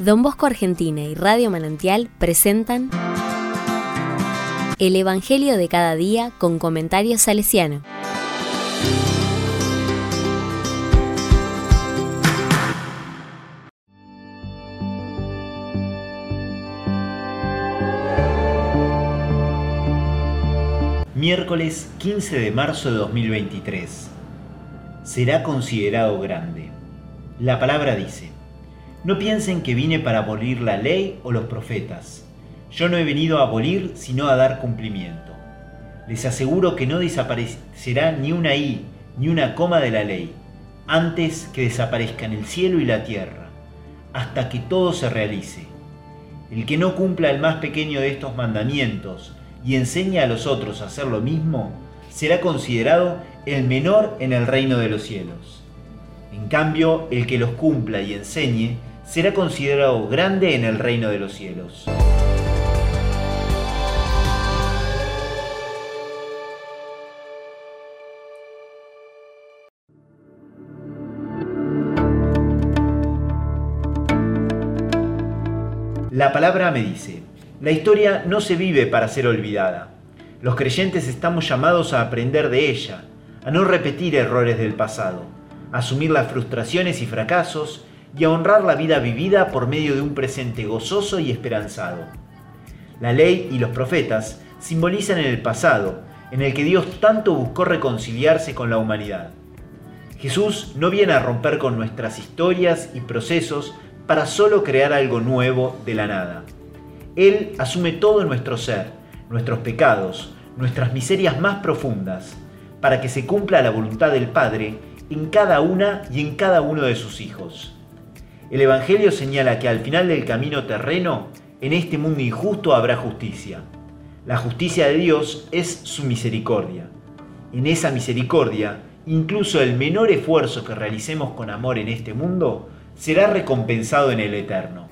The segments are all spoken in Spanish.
Don Bosco Argentina y Radio Manantial presentan El Evangelio de cada día con comentarios salesiano. Miércoles 15 de marzo de 2023. Será considerado grande. La palabra dice, no piensen que vine para abolir la ley o los profetas. Yo no he venido a abolir, sino a dar cumplimiento. Les aseguro que no desaparecerá ni una i, ni una coma de la ley, antes que desaparezcan el cielo y la tierra, hasta que todo se realice. El que no cumpla el más pequeño de estos mandamientos, y enseña a los otros a hacer lo mismo, será considerado el menor en el reino de los cielos. En cambio, el que los cumpla y enseñe será considerado grande en el reino de los cielos. La palabra me dice, la historia no se vive para ser olvidada. Los creyentes estamos llamados a aprender de ella, a no repetir errores del pasado, a asumir las frustraciones y fracasos y a honrar la vida vivida por medio de un presente gozoso y esperanzado. La ley y los profetas simbolizan el pasado, en el que Dios tanto buscó reconciliarse con la humanidad. Jesús no viene a romper con nuestras historias y procesos para solo crear algo nuevo de la nada. Él asume todo nuestro ser, nuestros pecados, nuestras miserias más profundas, para que se cumpla la voluntad del Padre en cada una y en cada uno de sus hijos. El Evangelio señala que al final del camino terreno, en este mundo injusto habrá justicia. La justicia de Dios es su misericordia. En esa misericordia, incluso el menor esfuerzo que realicemos con amor en este mundo será recompensado en el eterno.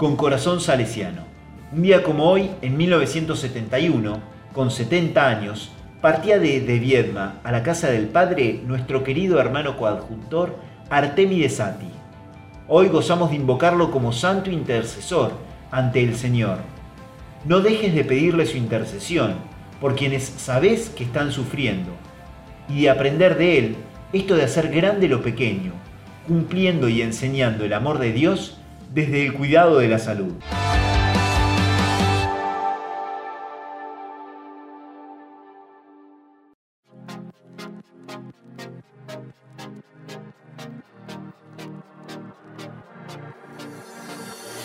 con corazón salesiano. Un día como hoy, en 1971, con 70 años, partía de, de Viedma a la casa del padre nuestro querido hermano coadjuntor Artemides Sati. Hoy gozamos de invocarlo como santo intercesor ante el Señor. No dejes de pedirle su intercesión por quienes sabes que están sufriendo y de aprender de él esto de hacer grande lo pequeño, cumpliendo y enseñando el amor de Dios desde el cuidado de la salud.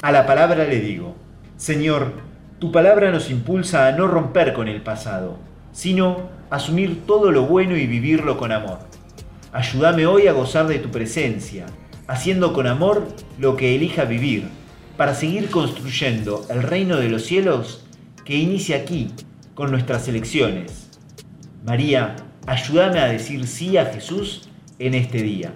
A la palabra le digo, Señor, tu palabra nos impulsa a no romper con el pasado, sino asumir todo lo bueno y vivirlo con amor. Ayúdame hoy a gozar de tu presencia, haciendo con amor lo que elija vivir, para seguir construyendo el reino de los cielos que inicia aquí, con nuestras elecciones. María, ayúdame a decir sí a Jesús en este día.